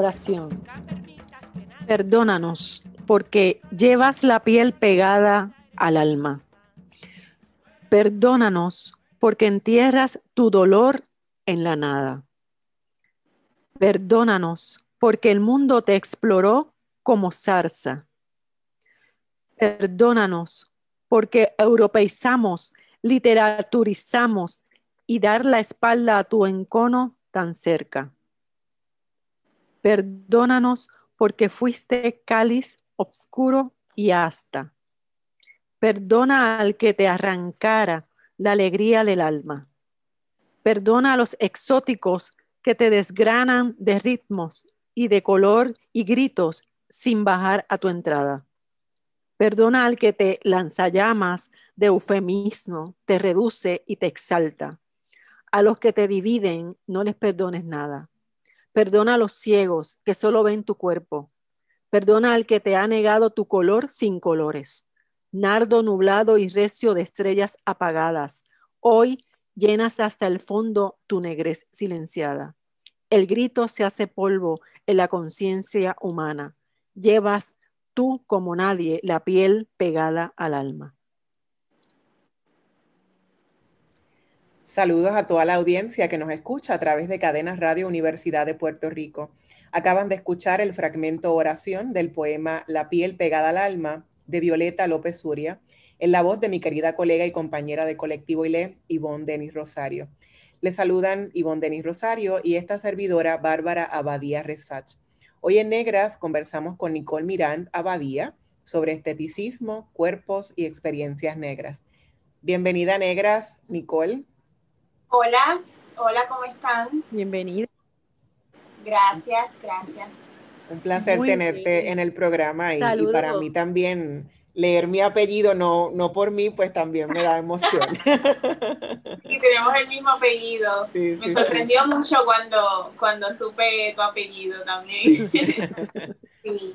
Oración. Perdónanos porque llevas la piel pegada al alma. Perdónanos porque entierras tu dolor en la nada. Perdónanos porque el mundo te exploró como zarza. Perdónanos porque europeizamos, literaturizamos y dar la espalda a tu encono tan cerca. Perdónanos porque fuiste cáliz obscuro y hasta. Perdona al que te arrancara la alegría del alma. Perdona a los exóticos que te desgranan de ritmos y de color y gritos sin bajar a tu entrada. Perdona al que te lanza llamas de eufemismo, te reduce y te exalta. A los que te dividen, no les perdones nada. Perdona a los ciegos que solo ven tu cuerpo. Perdona al que te ha negado tu color sin colores. Nardo nublado y recio de estrellas apagadas. Hoy llenas hasta el fondo tu negrez silenciada. El grito se hace polvo en la conciencia humana. Llevas tú como nadie la piel pegada al alma. Saludos a toda la audiencia que nos escucha a través de Cadenas Radio Universidad de Puerto Rico. Acaban de escuchar el fragmento oración del poema La piel pegada al alma de Violeta López Suria, en la voz de mi querida colega y compañera de colectivo ILE, Ivonne Denis Rosario. Le saludan Ivonne Denis Rosario y esta servidora Bárbara Abadía Resach. Hoy en Negras conversamos con Nicole Mirand Abadía sobre esteticismo, cuerpos y experiencias negras. Bienvenida Negras, Nicole. Hola, hola, ¿cómo están? Bienvenida. Gracias, gracias. Un placer tenerte en el programa y, para mí también leer mi apellido, no, no por mí, pues también me da emoción. Sí, tenemos el mismo apellido. me sorprendió mucho cuando, cuando supe tu apellido también. sí.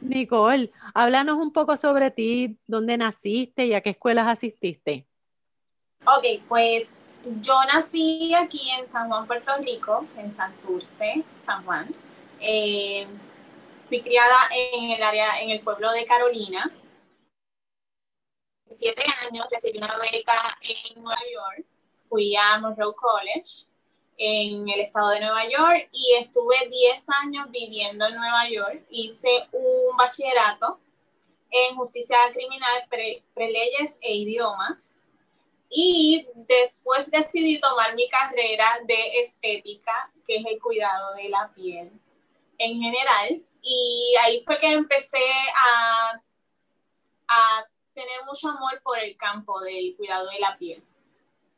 Nicole, háblanos un poco sobre ti, dónde naciste y a qué escuelas asististe. Ok, pues yo nací aquí en San Juan, Puerto Rico, en Santurce, San Juan. Eh, fui criada en el área, en el pueblo de Carolina. Siete años recibí una beca en Nueva York. Fui a Monroe College en el estado de Nueva York y estuve diez años viviendo en Nueva York. Hice un bachillerato en justicia criminal, preleyes e idiomas y después decidí tomar mi carrera de estética, que es el cuidado de la piel en general. Y ahí fue que empecé a, a tener mucho amor por el campo del cuidado de la piel,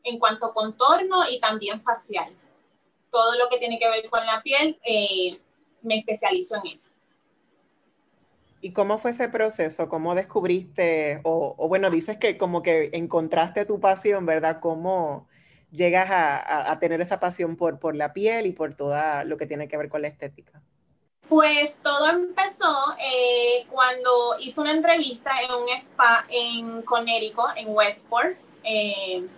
en cuanto a contorno y también facial. Todo lo que tiene que ver con la piel, eh, me especializo en eso. ¿Y cómo fue ese proceso? ¿Cómo descubriste, o, bueno, dices que como que encontraste tu pasión, ¿verdad? ¿Cómo llegas a, tener esa pasión por, por la piel y por todo lo que tiene que ver con la estética? Pues todo empezó eh, cuando hice una entrevista en un spa en Connecticut, en Westport, eh,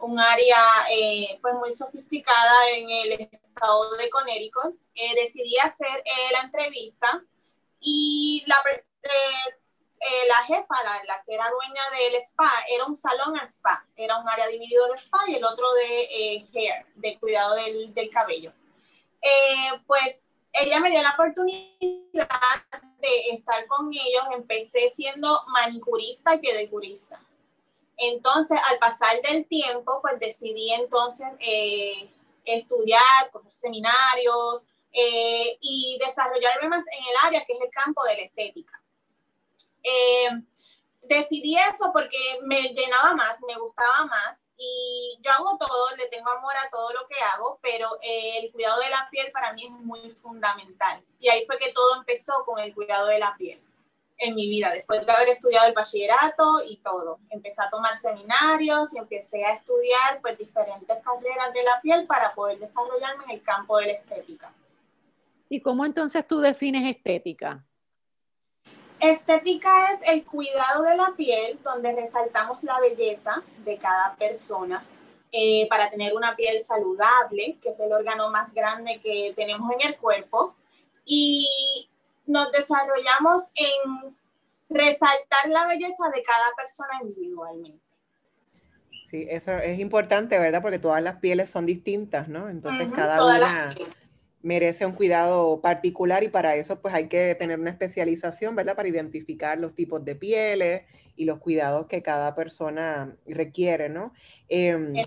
un área eh, pues muy sofisticada en el estado de Connecticut. decidí hacer la entrevista y la, eh, eh, la jefa, la, que era dueña del spa, era un salón spa, era un área dividido de spa y el otro de eh, hair, de cuidado del, del cabello. pues ella me dio la oportunidad de estar con ellos. Empecé siendo manicurista y pedicurista. Entonces, al pasar del tiempo, pues decidí entonces eh, estudiar, coger seminarios eh, y desarrollarme más en el área que es el campo de la estética. Eh, decidí eso porque me llenaba más, me gustaba más y yo hago todo, le tengo amor a todo lo que hago, pero el cuidado de la piel para mí es muy fundamental. Y ahí fue que todo empezó con el cuidado de la piel en mi vida, después de haber estudiado el bachillerato y todo. Empecé a tomar seminarios y empecé a estudiar pues, diferentes carreras de la piel para poder desarrollarme en el campo de la estética. ¿Y cómo entonces tú defines estética? Estética es el cuidado de la piel donde resaltamos la belleza de cada persona eh, para tener una piel saludable, que es el órgano más grande que tenemos en el cuerpo. Y nos desarrollamos en resaltar la belleza de cada persona individualmente. Sí, eso es importante, ¿verdad? Porque todas las pieles son distintas, ¿no? Entonces cada una merece un cuidado particular y para eso pues hay que tener una especialización, ¿verdad? Para identificar los tipos de pieles y los cuidados que cada persona requiere, ¿no? Eh,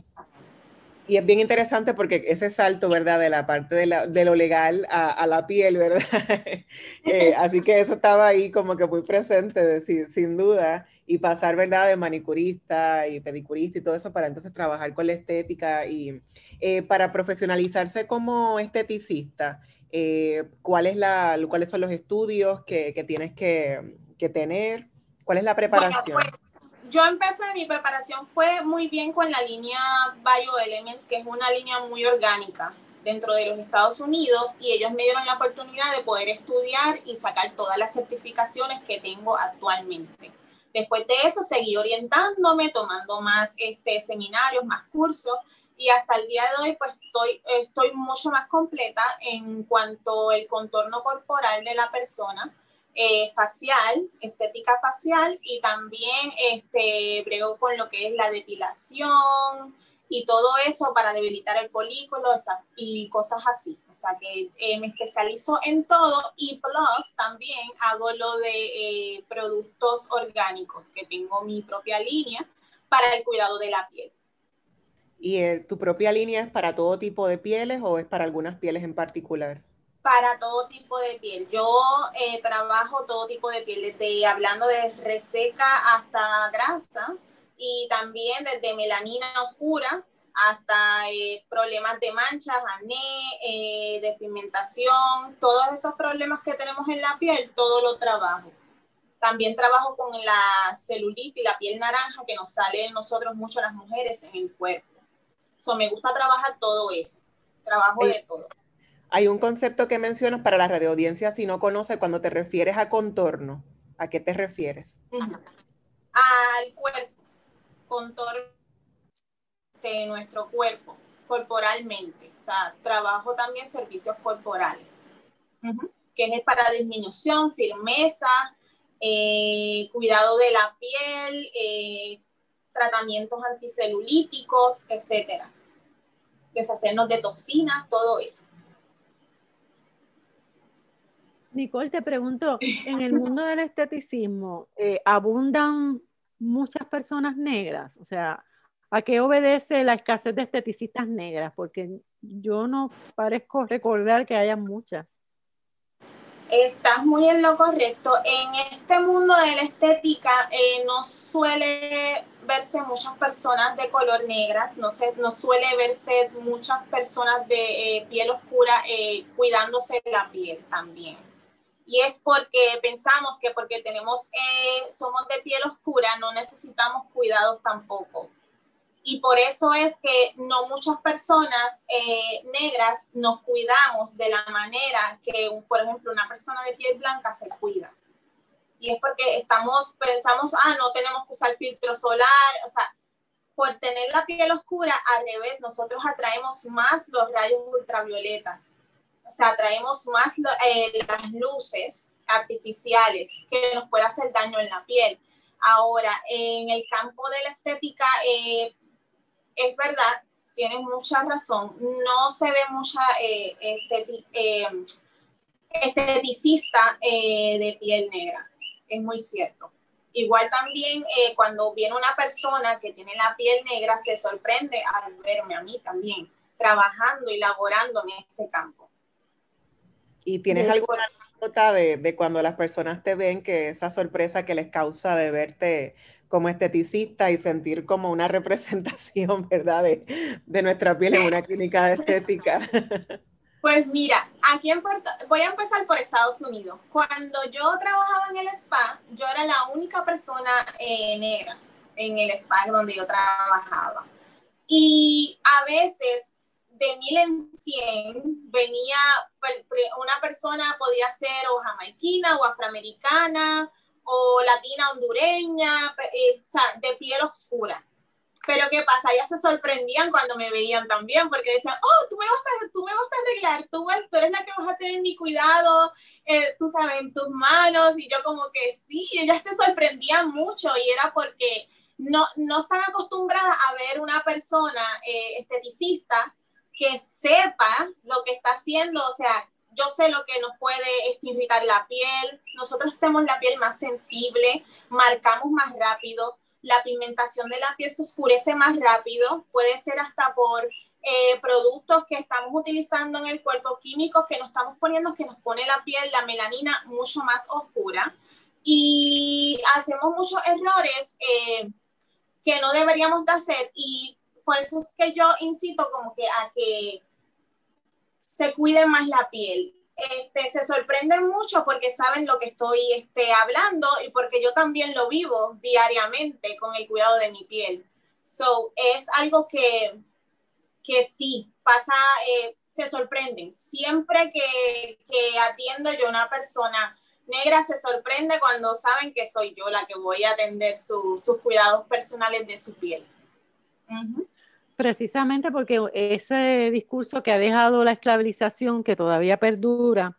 y es bien interesante porque ese salto, ¿verdad? De la parte de, la, de lo legal a, la piel, ¿verdad? eh, así que eso estaba ahí como que muy presente, sin, sin, duda. Y pasar, ¿verdad? De manicurista y pedicurista y todo eso para entonces trabajar con la estética y eh, para profesionalizarse como esteticista. Eh, ¿cuál es la, ¿Cuáles son los estudios que, que tienes que, que, tener? ¿Cuál es la preparación? Bueno, pues, yo empecé, mi preparación fue muy bien con la línea Bioelements, que es una línea muy orgánica dentro de los Estados Unidos y ellos me dieron la oportunidad de poder estudiar y sacar todas las certificaciones que tengo actualmente. Después de eso seguí orientándome, tomando más este, seminarios, más cursos y hasta el día de hoy pues estoy, estoy mucho más completa en cuanto al contorno corporal de la persona eh, facial, estética facial y también este, brego con lo que es la depilación y todo eso para debilitar el folículo y cosas así. O sea que eh, me especializo en todo y plus también hago lo de eh, productos orgánicos, que tengo mi propia línea para el cuidado de la piel. ¿Y eh, tu propia línea es para todo tipo de pieles o es para algunas pieles en particular? para todo tipo de piel. Yo eh, trabajo todo tipo de piel, desde hablando de reseca hasta grasa y también desde melanina oscura hasta eh, problemas de manchas, acné, eh, despigmentación, todos esos problemas que tenemos en la piel, todo lo trabajo. También trabajo con la celulitis y la piel naranja que nos sale en nosotros mucho las mujeres en el cuerpo. So, me gusta trabajar todo eso. Trabajo de todo. Hay un concepto que mencionas para la radioaudiencia si no conoce cuando te refieres a contorno. ¿A qué te refieres? Al cuerpo, contorno de nuestro cuerpo, corporalmente. O sea, trabajo también servicios corporales, que es para disminución, firmeza, eh, cuidado de la piel, eh, tratamientos anticelulíticos, etcétera. Deshacernos de toxinas, todo eso. Nicole, te pregunto, en el mundo del esteticismo, eh, ¿abundan muchas personas negras? O sea, ¿a qué obedece la escasez de esteticistas negras? Porque yo no parezco recordar que haya muchas. Estás muy en lo correcto. En este mundo de la estética eh, no suele verse muchas personas de color negras, no, se, no suele verse muchas personas de eh, piel oscura eh, cuidándose la piel también y es porque pensamos que porque tenemos, eh, somos de piel oscura, no necesitamos cuidados tampoco. Y por eso es que no muchas personas eh, negras nos cuidamos de la manera que, por ejemplo, una persona de piel blanca se cuida. Y es porque estamos, pensamos, ah, no tenemos que usar filtro solar, o sea, por tener la piel oscura, al revés, nosotros atraemos más los rayos ultravioletas o sea, traemos más eh, las luces artificiales que nos puede hacer daño en la piel. Ahora, en el campo de la estética, eh, es verdad, tienes mucha razón, no se ve mucha eh, esteticista de piel negra. Es muy cierto. Igual también cuando viene una persona que tiene la piel negra, se sorprende al verme a mí también trabajando y laborando en este campo. ¿Y tienes alguna nota de, de, cuando las personas te ven que esa sorpresa que les causa de verte como esteticista y sentir como una representación, ¿verdad? De, de nuestra piel en una clínica de estética. Pues mira, aquí en Puerto, voy a empezar por Estados Unidos. Cuando yo trabajaba en el spa, yo era la única persona eh, negra en el spa donde yo trabajaba. Y a veces, de mil en cien, venía una persona, podía ser o jamaiquina o afroamericana o latina hondureña, eh, o sea, de piel oscura. Pero ¿qué pasa? Ellas se sorprendían cuando me veían también, porque decían, oh, tú me vas a, tú me vas a arreglar, tú, tú eres la que vas a tener mi cuidado, eh, tú sabes, en tus manos. Y yo como que sí, ellas se sorprendían mucho y era porque no, no están acostumbradas a ver una persona eh, esteticista que sepa lo que está haciendo, o sea, yo sé lo que nos puede este, irritar la piel, nosotros tenemos la piel más sensible, marcamos más rápido, la pigmentación de la piel se oscurece más rápido, puede ser hasta por eh, productos que estamos utilizando en el cuerpo, químicos que nos estamos poniendo, que nos pone la piel, la melanina mucho más oscura. Y hacemos muchos errores eh, que no deberíamos de hacer y por eso es que yo incito como que a que se cuide más la piel este, se sorprenden mucho porque saben lo que estoy este, hablando y porque yo también lo vivo diariamente con el cuidado de mi piel. So, es algo que, que sí, pasa, eh, se sorprenden. Siempre que, que atiendo yo a una persona negra, se sorprende cuando saben que soy yo la que voy a atender sus cuidados personales de su piel. Precisamente porque ese discurso que ha dejado la esclavización, que todavía perdura,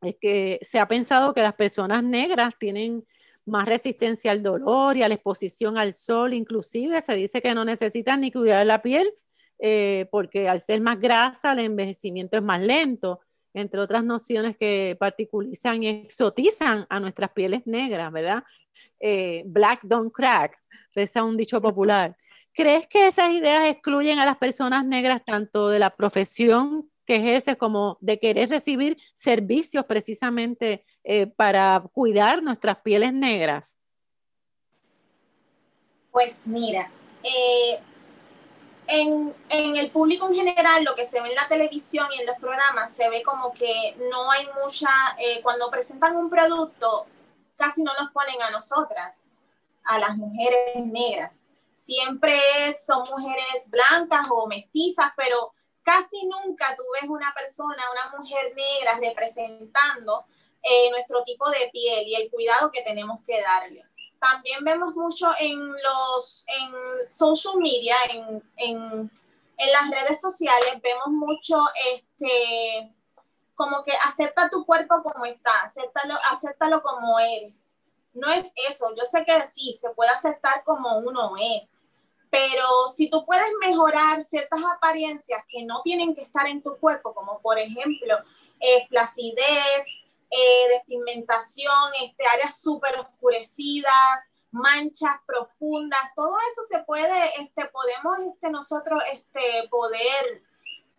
es que se ha pensado que las personas negras tienen más resistencia al dolor y a la exposición al sol, inclusive se dice que no necesitan ni cuidar la piel, eh, porque al ser más grasa el envejecimiento es más lento, entre otras nociones que particularizan y exotizan a nuestras pieles negras, ¿verdad? Eh, black don't crack, es un dicho popular. ¿Crees que esas ideas excluyen a las personas negras tanto de la profesión que ejerce como de querer recibir servicios precisamente eh, para cuidar nuestras pieles negras? Pues mira, eh, en, el público en general, lo que se ve en la televisión y en los programas, se ve como que no hay mucha, eh, cuando presentan un producto, casi no nos ponen a nosotras, a las mujeres negras siempre son mujeres blancas o mestizas, pero casi nunca tú ves una persona, una mujer negra representando eh, nuestro tipo de piel y el cuidado que tenemos que darle. También vemos mucho en los en social media, en, en, en las redes sociales, vemos mucho este como que acepta tu cuerpo como está, acéptalo, acéptalo como eres no es eso. Yo sé que sí, se puede aceptar como uno es, pero si tú puedes mejorar ciertas apariencias que no tienen que estar en tu cuerpo, como por ejemplo eh, flacidez, eh, despigmentación, este, áreas súper oscurecidas, manchas profundas, todo eso se puede, este, podemos este, nosotros este, poder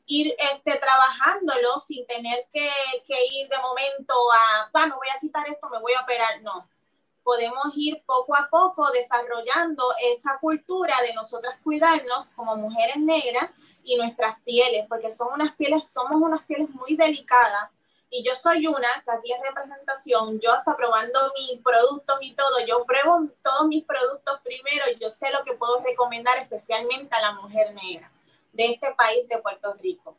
ir este, trabajándolo sin tener que, que ir de momento a, ah, me voy a quitar esto, me voy a operar, no podemos ir poco a poco desarrollando esa cultura de nosotras cuidarnos como mujeres negras y nuestras pieles, porque son unas pieles, somos unas pieles muy delicadas. Y yo soy una que aquí en representación, yo hasta probando mis productos y todo, yo pruebo todos mis productos primero y yo sé lo que puedo recomendar especialmente a la mujer negra de este país de Puerto Rico.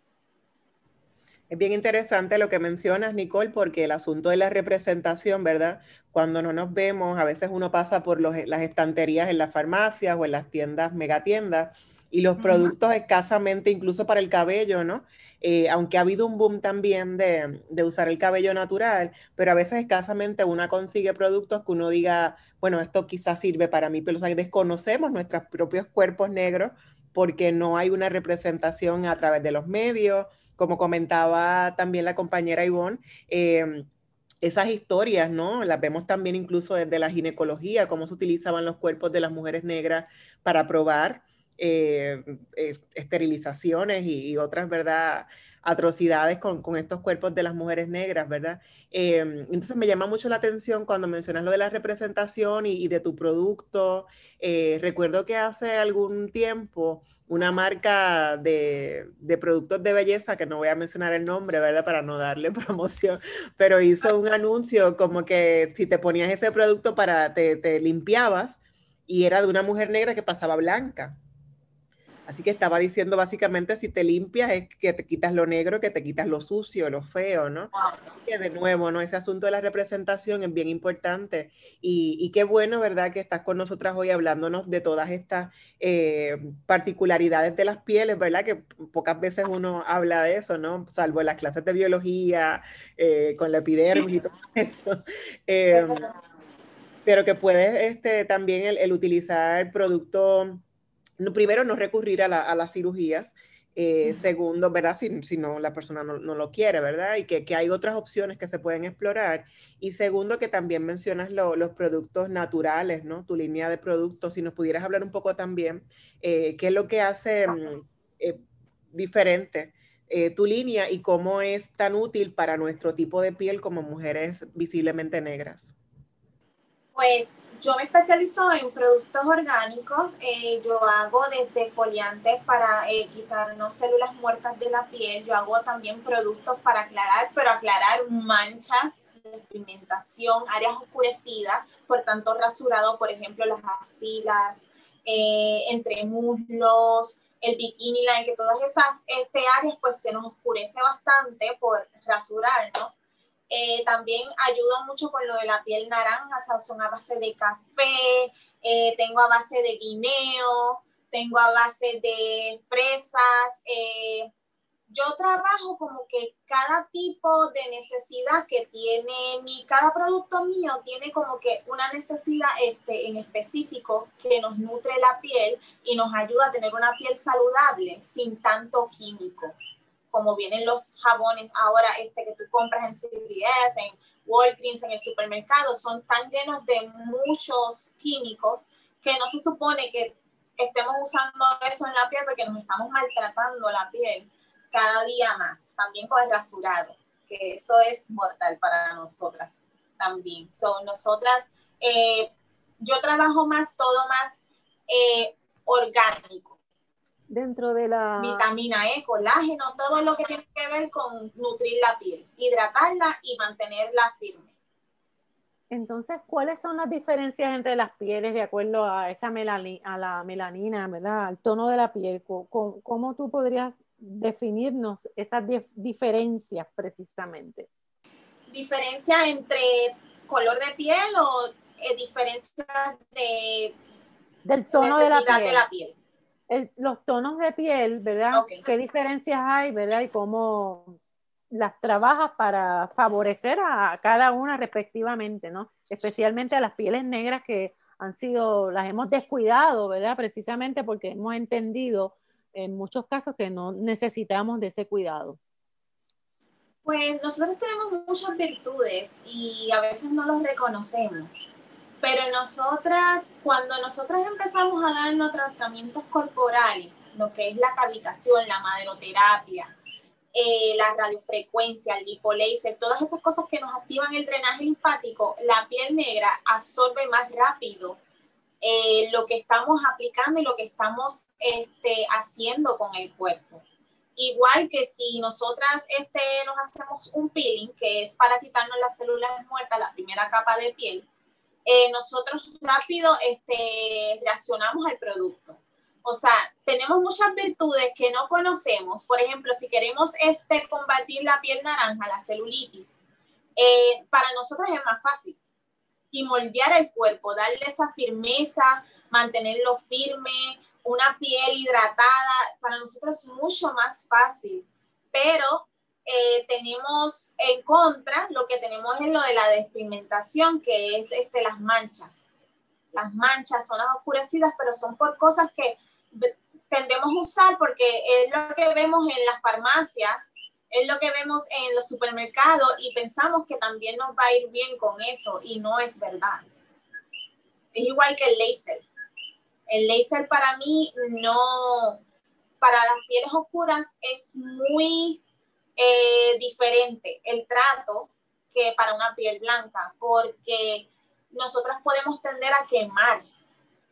Es bien interesante lo que mencionas, Nicole, porque el asunto de la representación, ¿verdad? Cuando no nos vemos, a veces uno pasa por las estanterías en las farmacias o en las tiendas, megatiendas, y los productos escasamente, incluso para el cabello, ¿no? Eh, aunque ha habido un boom también de, de, usar el cabello natural, pero a veces escasamente uno consigue productos que uno diga, bueno, esto quizás sirve para mí, pero o sea, desconocemos nuestros propios cuerpos negros porque no hay una representación a través de los medios, como comentaba también la compañera Ivonne. Em, esas historias, ¿no? Las vemos también incluso desde la ginecología, cómo se utilizaban los cuerpos de las mujeres negras para probar eh, eh, esterilizaciones y, otras, ¿verdad? Atrocidades con, estos cuerpos de las mujeres negras, ¿verdad? Em, entonces me llama mucho la atención cuando mencionas lo de la representación y, de tu producto. Eh, recuerdo que hace algún tiempo una marca de, productos de belleza, que no voy a mencionar el nombre, ¿verdad? Para no darle promoción, pero hizo un anuncio como que si te ponías ese producto para, te limpiabas y era de una mujer negra que pasaba blanca. Así que estaba diciendo básicamente si te limpias es que te quitas lo negro, que te quitas lo sucio, lo feo, ¿no? Que de nuevo, ¿no? Ese asunto de la representación es bien importante y, qué bueno, ¿verdad? Que estás con nosotras hoy hablándonos de todas estas eh, particularidades de las pieles, ¿verdad? Que pocas veces uno habla de eso, ¿no? Salvo en las clases de biología, eh, con la epidermis y todo eso. Em, pero que puedes este, también el, el utilizar productos primero, no recurrir a, las cirugías. Eh, segundo, ¿verdad? Si, si, no la persona no, lo quiere, ¿verdad? Y que, hay otras opciones que se pueden explorar. Y segundo, que también mencionas los productos naturales, ¿no? Tu línea de productos. Si nos pudieras hablar un poco también, eh, ¿qué es lo que hace mm, eh, diferente tu línea y cómo es tan útil para nuestro tipo de piel como mujeres visiblemente negras? Pues yo me especializo en productos orgánicos. Eh, yo hago desde foliantes para eh, quitarnos células muertas de la piel. Yo hago también productos para aclarar, pero aclarar manchas pigmentación, áreas oscurecidas, por tanto rasurado, por ejemplo, las axilas, eh, entre muslos, el bikini line, que todas esas este, áreas pues se nos oscurece bastante por rasurarnos. Eh, también ayudo mucho con lo de la piel naranja, son a base de café, eh, tengo a base de guineo, tengo a base de fresas. Eh, yo trabajo como que cada tipo de necesidad que tiene mi, cada producto mío tiene como que una necesidad este, en específico que nos nutre la piel y nos ayuda a tener una piel saludable sin tanto químico como vienen los jabones ahora este que tú compras en CVS, en Walgreens, en el supermercado, son tan llenos de muchos químicos que no se supone que estemos usando eso en la piel porque nos estamos maltratando la piel cada día más, también con el rasurado, que eso es mortal para nosotras también. Son nosotras, eh, yo trabajo más, todo más eh, orgánico dentro de la... Vitamina E, colágeno, todo lo que tiene que ver con nutrir la piel, hidratarla y mantenerla firme. Entonces, ¿cuáles son las diferencias entre las pieles de acuerdo a esa a la melanina, ¿verdad? Al tono de la piel. ¿Cómo, tú podrías definirnos esas diferencias precisamente? ¿Diferencia entre color de piel o eh, diferencia de del tono de la piel? Los tonos de piel, ¿verdad? ¿Qué diferencias hay, ¿verdad? Y cómo las trabajas para favorecer a cada una respectivamente, ¿no? Especialmente a las pieles negras que han sido, las hemos descuidado, ¿verdad? Precisamente porque hemos entendido en muchos casos que no necesitamos de ese cuidado. Pues nosotros tenemos muchas virtudes y a veces no los reconocemos. Pero nosotras, cuando nosotras empezamos a darnos tratamientos corporales, lo que es la cavitación, la maderoterapia, eh, la radiofrecuencia, el lipolaser, todas esas cosas que nos activan el drenaje linfático, la piel negra absorbe más rápido eh, lo que estamos aplicando y lo que estamos este, haciendo con el cuerpo. Igual que si nosotras este, nos hacemos un peeling, que es para quitarnos las células muertas, la primera capa de piel, eh, nosotros rápido este, reaccionamos al producto. O sea, tenemos muchas virtudes que no conocemos. Por ejemplo, si queremos este, combatir la piel naranja, la celulitis, eh, para nosotros es más fácil. Y moldear el cuerpo, darle esa firmeza, mantenerlo firme, una piel hidratada, para nosotros es mucho más fácil. Pero eh, tenemos en contra, lo que tenemos es lo de la despigmentación, que es este, las manchas. Las manchas son las oscurecidas, pero son por cosas que tendemos a usar porque es lo que vemos en las farmacias, es lo que vemos en los supermercados y pensamos que también nos va a ir bien con eso y no es verdad. Es igual que el láser. El láser para mí no, para las pieles oscuras es muy eh, diferente el trato que para una piel blanca, porque nosotras podemos tender a quemar.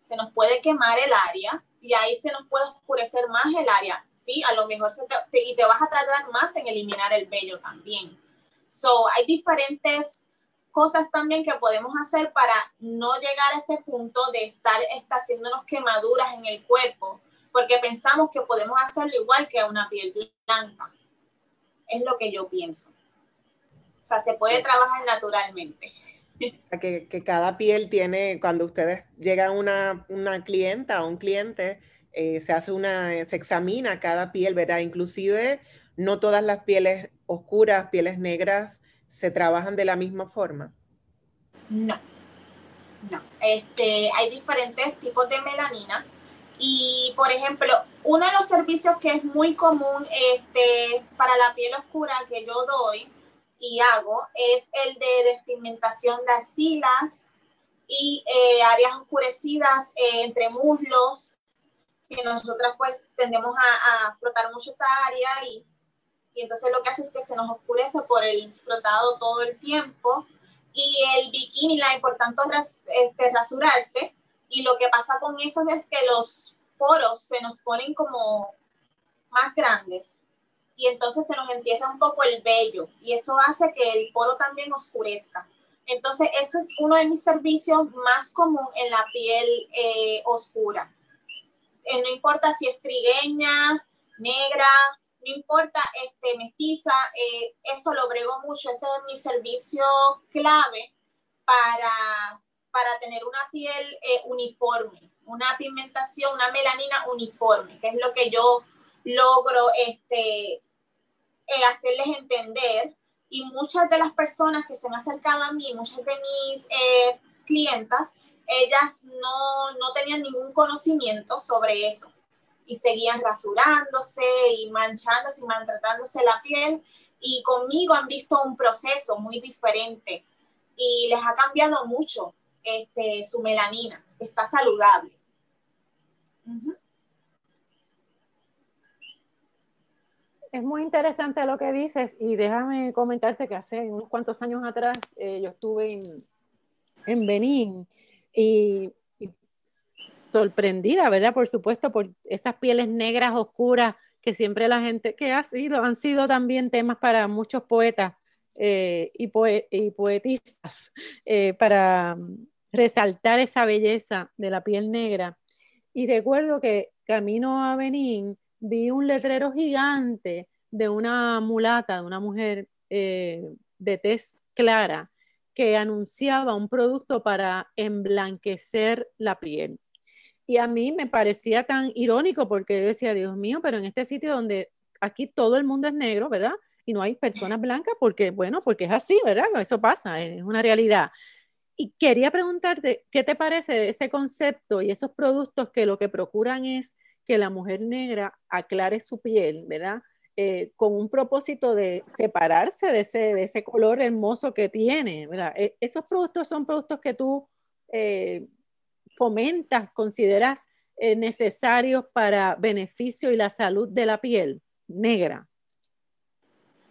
Se nos puede quemar el área y ahí se nos puede oscurecer más el área. Sí, a lo mejor se te, y te vas a tardar más en eliminar el vello también. So, hay diferentes cosas también que podemos hacer para no llegar a ese punto de estar está haciéndonos quemaduras en el cuerpo, porque pensamos que podemos hacerlo igual que a una piel blanca. Es lo que yo pienso. O sea, se puede trabajar naturalmente. Que, que, cada piel tiene, cuando ustedes llegan una, una clienta o un cliente, eh, se hace una, se examina cada piel, ¿verdad? Inclusive no todas las pieles oscuras, pieles negras, se trabajan de la misma forma. No, no. Este, hay diferentes tipos de melanina y, por ejemplo, uno de los servicios que es muy común este, para la piel oscura que yo doy y hago es el de despigmentación de axilas y eh, áreas oscurecidas eh, entre muslos, que nosotras pues tendemos a, a, flotar mucho esa área y, y entonces lo que hace es que se nos oscurece por el flotado todo el tiempo y el bikini line, por tanto, este, rasurarse. Y lo que pasa con eso es que los poros se nos ponen como más grandes y entonces se nos entierra un poco el vello y eso hace que el poro también oscurezca. Entonces, ese es uno de mis servicios más común en la piel eh, oscura. Eh, no importa si es trigueña, negra, no importa este, mestiza, eh, eso lo brego mucho, ese es mi servicio clave para, para tener una piel uniforme, una pigmentación, una melanina uniforme, que es lo que yo logro este, eh, hacerles entender. Y muchas de las personas que se han acercado a mí, muchas de mis eh, clientas, ellas no, no tenían ningún conocimiento sobre eso. Y seguían rasurándose y manchándose y maltratándose la piel. Y conmigo han visto un proceso muy diferente. Y les ha cambiado mucho este, su melanina, está saludable. Es muy interesante lo que dices y déjame comentarte que hace unos cuantos años atrás eh, yo estuve en, en Benín y, sorprendida, ¿verdad? Por supuesto, por esas pieles negras oscuras que siempre la gente, que ha sido, han sido también temas para muchos poetas eh, y, y, poetistas, eh, para resaltar esa belleza de la piel negra. Y recuerdo que camino a Benín, vi un letrero gigante de una mulata, de una mujer eh, de tez clara, que anunciaba un producto para emblanquecer la piel. Y a mí me parecía tan irónico porque yo decía, Dios mío, pero en este sitio donde aquí todo el mundo es negro, ¿verdad? Y no hay personas blancas porque, bueno, porque es así, ¿verdad? Eso pasa, es una realidad. Y quería preguntarte, ¿qué te parece ese concepto y esos productos que lo que procuran es que la mujer negra aclare su piel, ¿verdad? Eh, con un propósito de separarse de ese, de ese color hermoso que tiene, ¿verdad? E, ¿Esos productos son productos que tú eh, fomentas, consideras eh, necesarios para beneficio y la salud de la piel negra?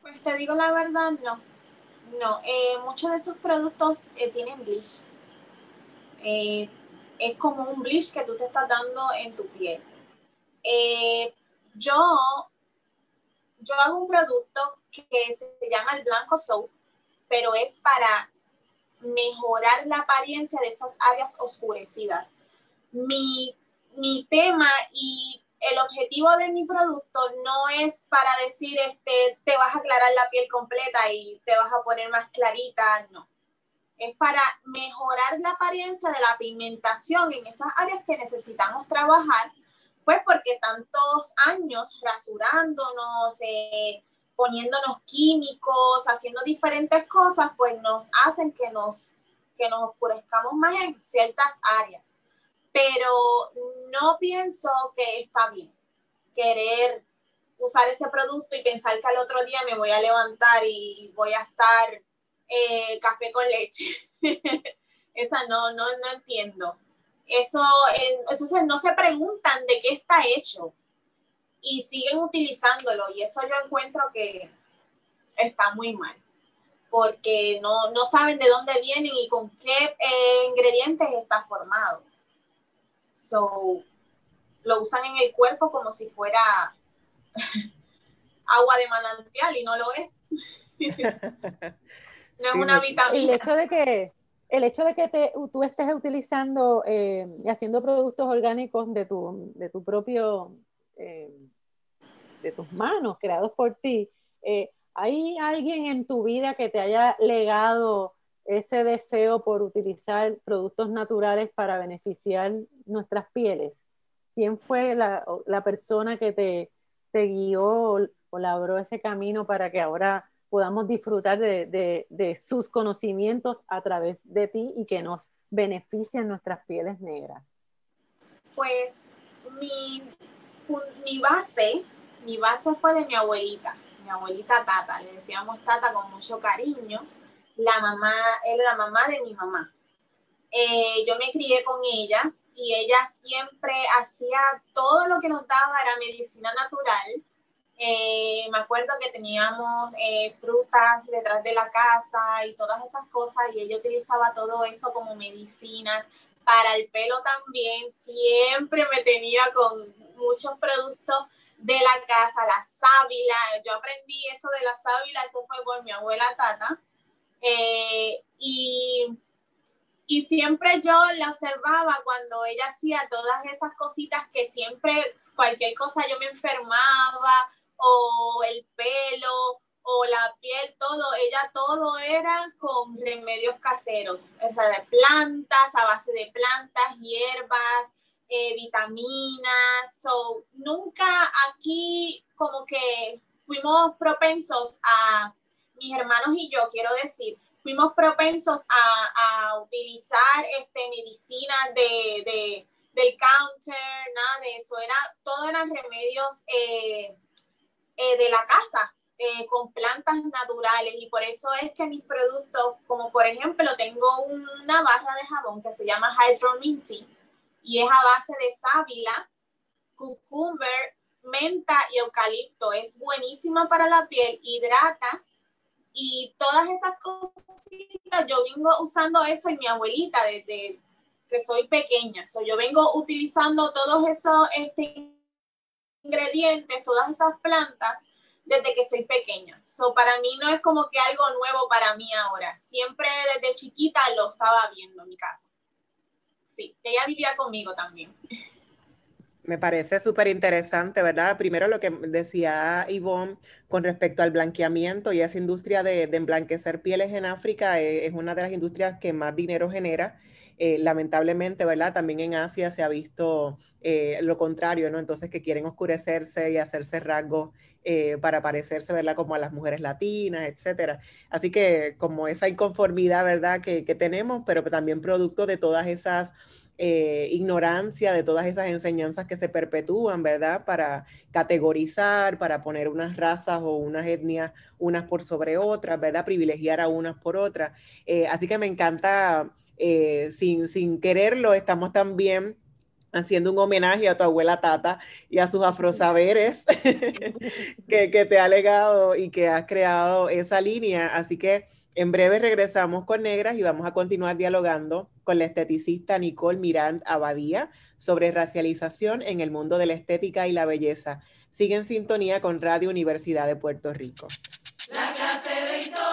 Pues te digo la verdad, no. No, muchos de esos productos tienen bleach. es como un bleach que tú te estás dando en tu piel eh, yo, yo hago un producto que se llama el Blanco Soap, pero es para mejorar la apariencia de esas áreas oscurecidas. Mi, mi tema y el objetivo de mi producto no es para decir, este, te vas a aclarar la piel completa y te vas a poner más clarita, no. Es para mejorar la apariencia de la pigmentación en esas áreas que necesitamos trabajar pues porque tantos años rasurándonos, eh, poniéndonos químicos, haciendo diferentes cosas, pues nos hacen que nos, que nos oscurezcamos más en ciertas áreas. Pero no pienso que está bien querer usar ese producto y pensar que al otro día me voy a levantar y voy a estar eh, café con leche. Esa no, no, no entiendo. Eso, entonces no se preguntan de qué está hecho y siguen utilizándolo y eso yo encuentro que está muy mal porque no, no saben de dónde vienen y con qué eh, ingredientes está formado. So, lo usan en el cuerpo como si fuera agua de manantial y no lo es. no es una vitamina. Y el hecho de que, el hecho de que te, tú estés utilizando eh, y haciendo productos orgánicos de tu, de tu propio, eh, de tus manos, creados por ti, eh, ¿hay alguien en tu vida que te haya legado ese deseo por utilizar productos naturales para beneficiar nuestras pieles? ¿Quién fue la, persona que te, guió o, labró ese camino para que ahora podamos disfrutar de, sus conocimientos a través de ti y que nos beneficien nuestras pieles negras? Pues mi, mi base, mi base fue de mi abuelita, mi abuelita Tata, le decíamos Tata con mucho cariño. La mamá, era la mamá de mi mamá. Eh, yo me crié con ella y ella siempre hacía todo lo que nos daba, era medicina natural. Eh, me acuerdo que teníamos eh, frutas detrás de la casa y todas esas cosas y ella utilizaba todo eso como medicina. Para el pelo también, siempre me tenía con muchos productos de la casa, la sábila. Yo aprendí eso de la sábila, eso fue por mi abuela Tata. Eh, y y siempre yo la observaba cuando ella hacía todas esas cositas que siempre, cualquier cosa yo me enfermaba, o el pelo, o la piel, todo, ella todo era con remedios caseros, o sea, de plantas, a base de plantas, hierbas, eh, vitaminas, so, nunca aquí como que fuimos propensos a, mis hermanos y yo, quiero decir, fuimos propensos a, utilizar este, medicina de, del counter, nada de eso, era, todo eran remedios eh, eh, de la casa, eh, con plantas naturales y por eso es que mis productos, como por ejemplo, tengo una barra de jabón que se llama Hydro Minty y es a base de sábila, cucumber, menta y eucalipto. Es buenísima para la piel, hidrata y todas esas cositas, yo vengo usando eso en mi abuelita desde que soy pequeña. So, yo vengo utilizando todos esos este, ingredientes, todas esas plantas desde que soy pequeña. So, para mí no es como que algo nuevo para mí ahora. Siempre desde chiquita lo estaba viendo en mi casa. Sí, ella vivía conmigo también. Me parece súper interesante, ¿verdad? Primero lo que decía Ivonne con respecto al blanqueamiento y esa industria de, emblanquecer pieles en África eh, es, una de las industrias que más dinero genera. Eh, lamentablemente, ¿verdad? También en Asia se ha visto eh, lo contrario, ¿no? Entonces que quieren oscurecerse y hacerse rasgos para parecerse, ¿verdad? Como a las mujeres latinas, etcétera. Así que como esa inconformidad, ¿verdad? Que, que tenemos, pero también producto de todas esas eh, ignorancia de todas esas enseñanzas que se perpetúan, ¿verdad? Para categorizar, para poner unas razas o unas etnias unas por sobre otras, ¿verdad? Privilegiar a unas por otras. Eh, así que me encanta, eh, sin, sin quererlo, estamos también haciendo un homenaje a tu abuela Tata y a sus afrosaberes que, que te ha legado y que has creado esa línea. Así que en breve regresamos con Negras y vamos a continuar dialogando con la esteticista Nicole Mirand Abadía sobre racialización en el mundo de la estética y la belleza. Sigue en sintonía con Radio Universidad de Puerto Rico. La clase de historia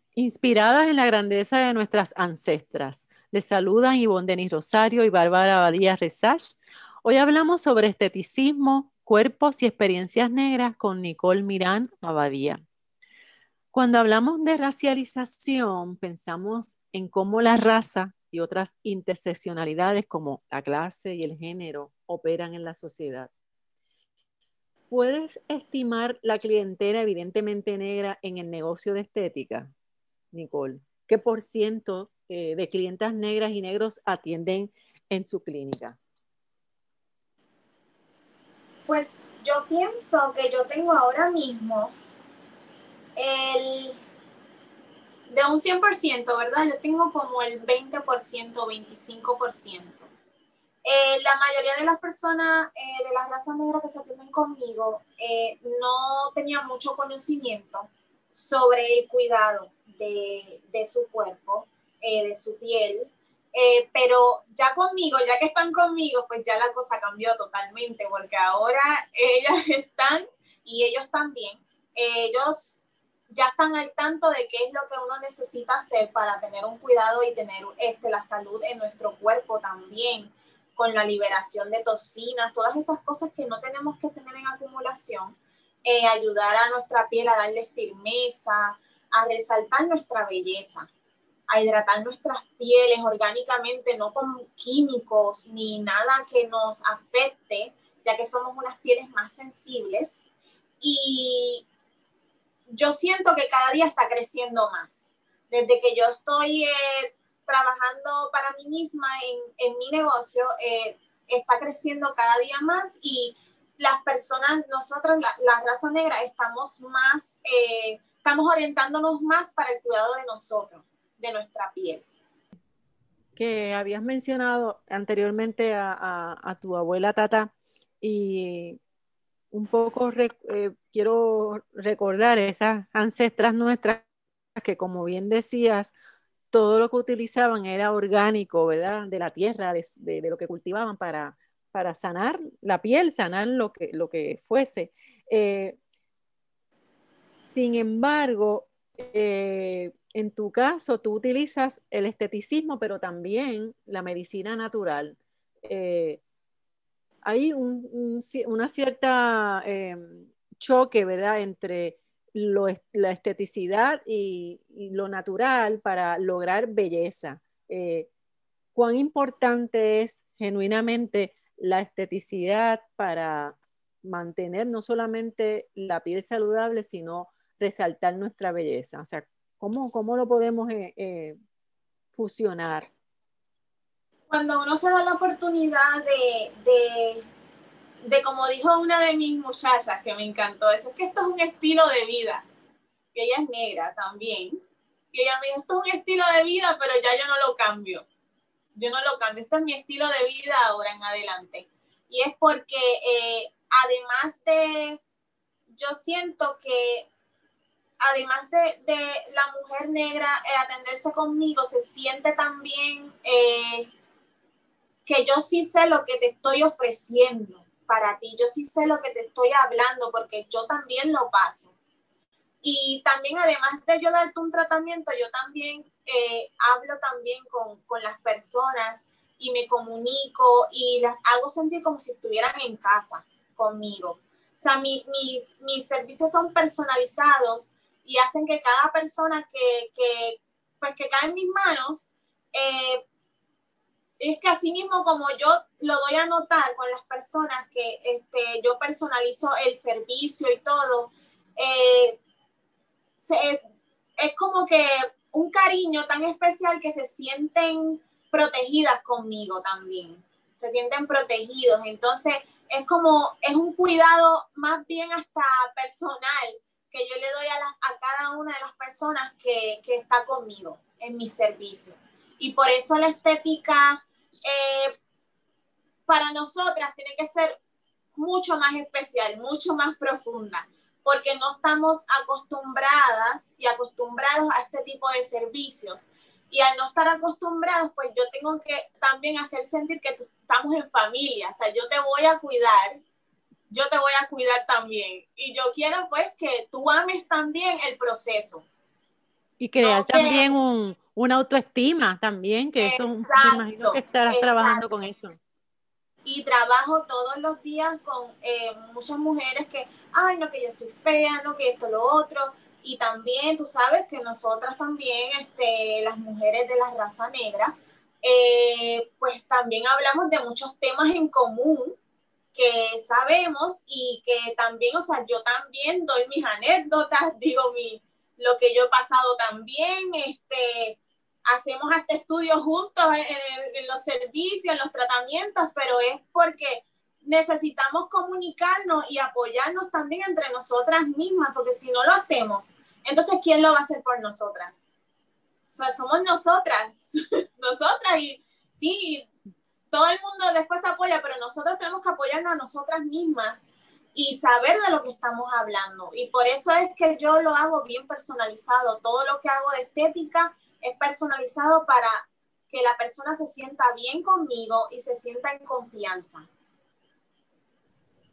Inspiradas en la grandeza de nuestras ancestras, les saludan Ivonne Denis Rosario y Bárbara Abadía Resach. Hoy hablamos sobre esteticismo, cuerpos y experiencias negras con Nicole Mirán Abadía. Cuando hablamos de racialización, pensamos en cómo la raza y otras interseccionalidades como la clase y el género operan en la sociedad. ¿Puedes estimar la clientela evidentemente negra en el negocio de estética? Nicole? ¿Qué por ciento eh, de clientas negras y negros atienden en su clínica? Pues yo pienso que yo tengo ahora mismo el de un 100%, ¿verdad? Yo tengo como el 20%, 25%. Eh, la mayoría de las personas eh, de la raza negra que se atienden conmigo no tenían mucho conocimiento sobre el cuidado de, su cuerpo, eh, de su piel. Eh, pero ya conmigo, ya que están conmigo, pues ya la cosa cambió totalmente, porque ahora ellas están y ellos también, ellos ya están al tanto de qué es lo que uno necesita hacer para tener un cuidado y tener este, la salud en nuestro cuerpo también, con la liberación de toxinas, todas esas cosas que no tenemos que tener en acumulación, eh, ayudar a nuestra piel a darle firmeza, a resaltar nuestra belleza, a hidratar nuestras pieles orgánicamente, no con químicos ni nada que nos afecte, ya que somos unas pieles más sensibles. Y yo siento que cada día está creciendo más. Desde que yo estoy eh, trabajando para mí misma en, mi negocio, eh, está creciendo cada día más y las personas, nosotros, la, raza negra, estamos más eh, estamos orientándonos más para el cuidado de nosotros, de nuestra piel. Que habías mencionado anteriormente a, tu abuela Tata y un poco eh, quiero recordar esas ancestras nuestras que como bien decías, todo lo que utilizaban era orgánico, ¿verdad? De la tierra, de, lo que cultivaban para, para sanar la piel, sanar lo que, lo que fuese. Eh, sin embargo, eh, en tu caso, tú utilizas el esteticismo, pero también la medicina natural. Eh, hay un, una cierta eh, choque, ¿verdad?, entre la esteticidad y, lo natural para lograr belleza. ¿Cuán importante es genuinamente la esteticidad para mantener no solamente la piel saludable, sino resaltar nuestra belleza? O sea, ¿cómo, cómo lo podemos eh, eh, fusionar? Cuando uno se da la oportunidad de, de, como dijo una de mis muchachas, que me encantó, eso es que esto es un estilo de vida, que ella es negra también, y ella me dijo, esto es un estilo de vida, pero ya yo no lo cambio, yo no lo cambio, esto es mi estilo de vida ahora en adelante. Y es porque eh, además de, yo siento que además de, la mujer negra eh, atenderse conmigo, se siente también eh, que yo sí sé lo que te estoy ofreciendo para ti, yo sí sé lo que te estoy hablando porque yo también lo paso. Y también además de yo darte un tratamiento, yo también eh, hablo también con, con las personas y me comunico y las hago sentir como si estuvieran en casa conmigo. O sea, mis, mis servicios son personalizados y hacen que cada persona que, que, pues, que cae en mis manos, eh, es que así mismo como yo lo doy a notar con las personas que este, yo personalizo el servicio y todo, eh, es como que un cariño tan especial que se sienten protegidas conmigo también, se sienten protegidos. Entonces, es como, es un cuidado más bien hasta personal que yo le doy a, a cada una de las personas que, que, está conmigo en mi servicio. Y por eso la estética eh, para nosotras tiene que ser mucho más especial, mucho más profunda, porque no estamos acostumbradas y acostumbrados a este tipo de servicios. Y al no estar acostumbrados, pues yo tengo que también hacer sentir que estamos en familia, o sea, yo te voy a cuidar, yo te voy a cuidar también. Y yo quiero pues que tú ames también el proceso. Y crear también un, una autoestima también, que eso me imagino que estarás trabajando con eso. Y trabajo todos los días con eh, muchas mujeres que, ay, no, que yo estoy fea, no, que esto, lo otro. Y también, tú sabes que nosotras también, este, las mujeres de la raza negra, eh, pues también hablamos de muchos temas en común que sabemos y que también, o sea, yo también doy mis anécdotas, digo mi, lo que yo he pasado también, este, hacemos hasta estudios juntos en, en, los servicios, en los tratamientos, pero es porque necesitamos comunicarnos y apoyarnos también entre nosotras mismas, porque si no lo hacemos, entonces ¿quién lo va a hacer por nosotras? O sea, somos nosotras, nosotras y sí, todo el mundo después apoya, pero nosotros tenemos que apoyarnos a nosotras mismas y saber de lo que estamos hablando. Y por eso es que yo lo hago bien personalizado. Todo lo que hago de estética es personalizado para que la persona se sienta bien conmigo y se sienta en confianza.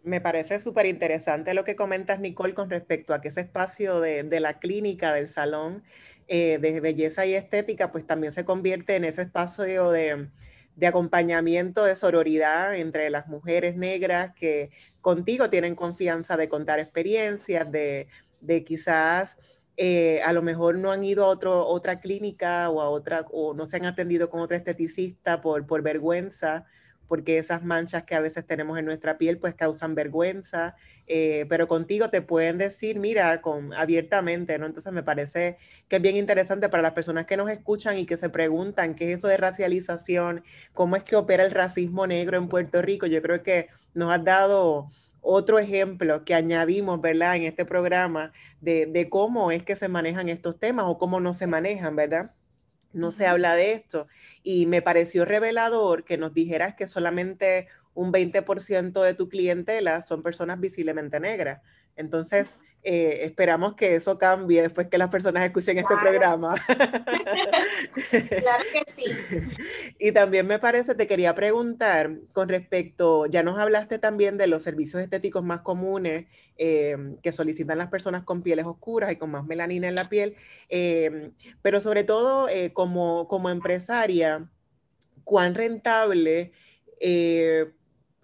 Me parece súper interesante lo que comentas, Nicole, con respecto a que ese espacio de, de la clínica, del salón eh, de belleza y estética, pues también se convierte en ese espacio de, de acompañamiento, de sororidad entre las mujeres negras que contigo tienen confianza de contar experiencias, de, de quizás eh, a lo mejor no han ido a otro, otra clínica o a otra, o no se han atendido con otra esteticista por, por vergüenza porque esas manchas que a veces tenemos en nuestra piel pues causan vergüenza, eh, pero contigo te pueden decir, mira, con, abiertamente, ¿no? Entonces me parece que es bien interesante para las personas que nos escuchan y que se preguntan qué es eso de racialización, cómo es que opera el racismo negro en Puerto Rico. Yo creo que nos has dado otro ejemplo que añadimos, ¿verdad? En este programa de, de cómo es que se manejan estos temas o cómo no se manejan, ¿verdad? No se habla de esto. Y me pareció revelador que nos dijeras que solamente un 20% de tu clientela son personas visiblemente negras. Entonces, eh, esperamos que eso cambie después que las personas escuchen este programa. claro que sí. Y también me parece, te quería preguntar con respecto, ya nos hablaste también de los servicios estéticos más comunes eh, que solicitan las personas con pieles oscuras y con más melanina en la piel, eh, pero sobre todo como, como empresaria, ¿cuán rentable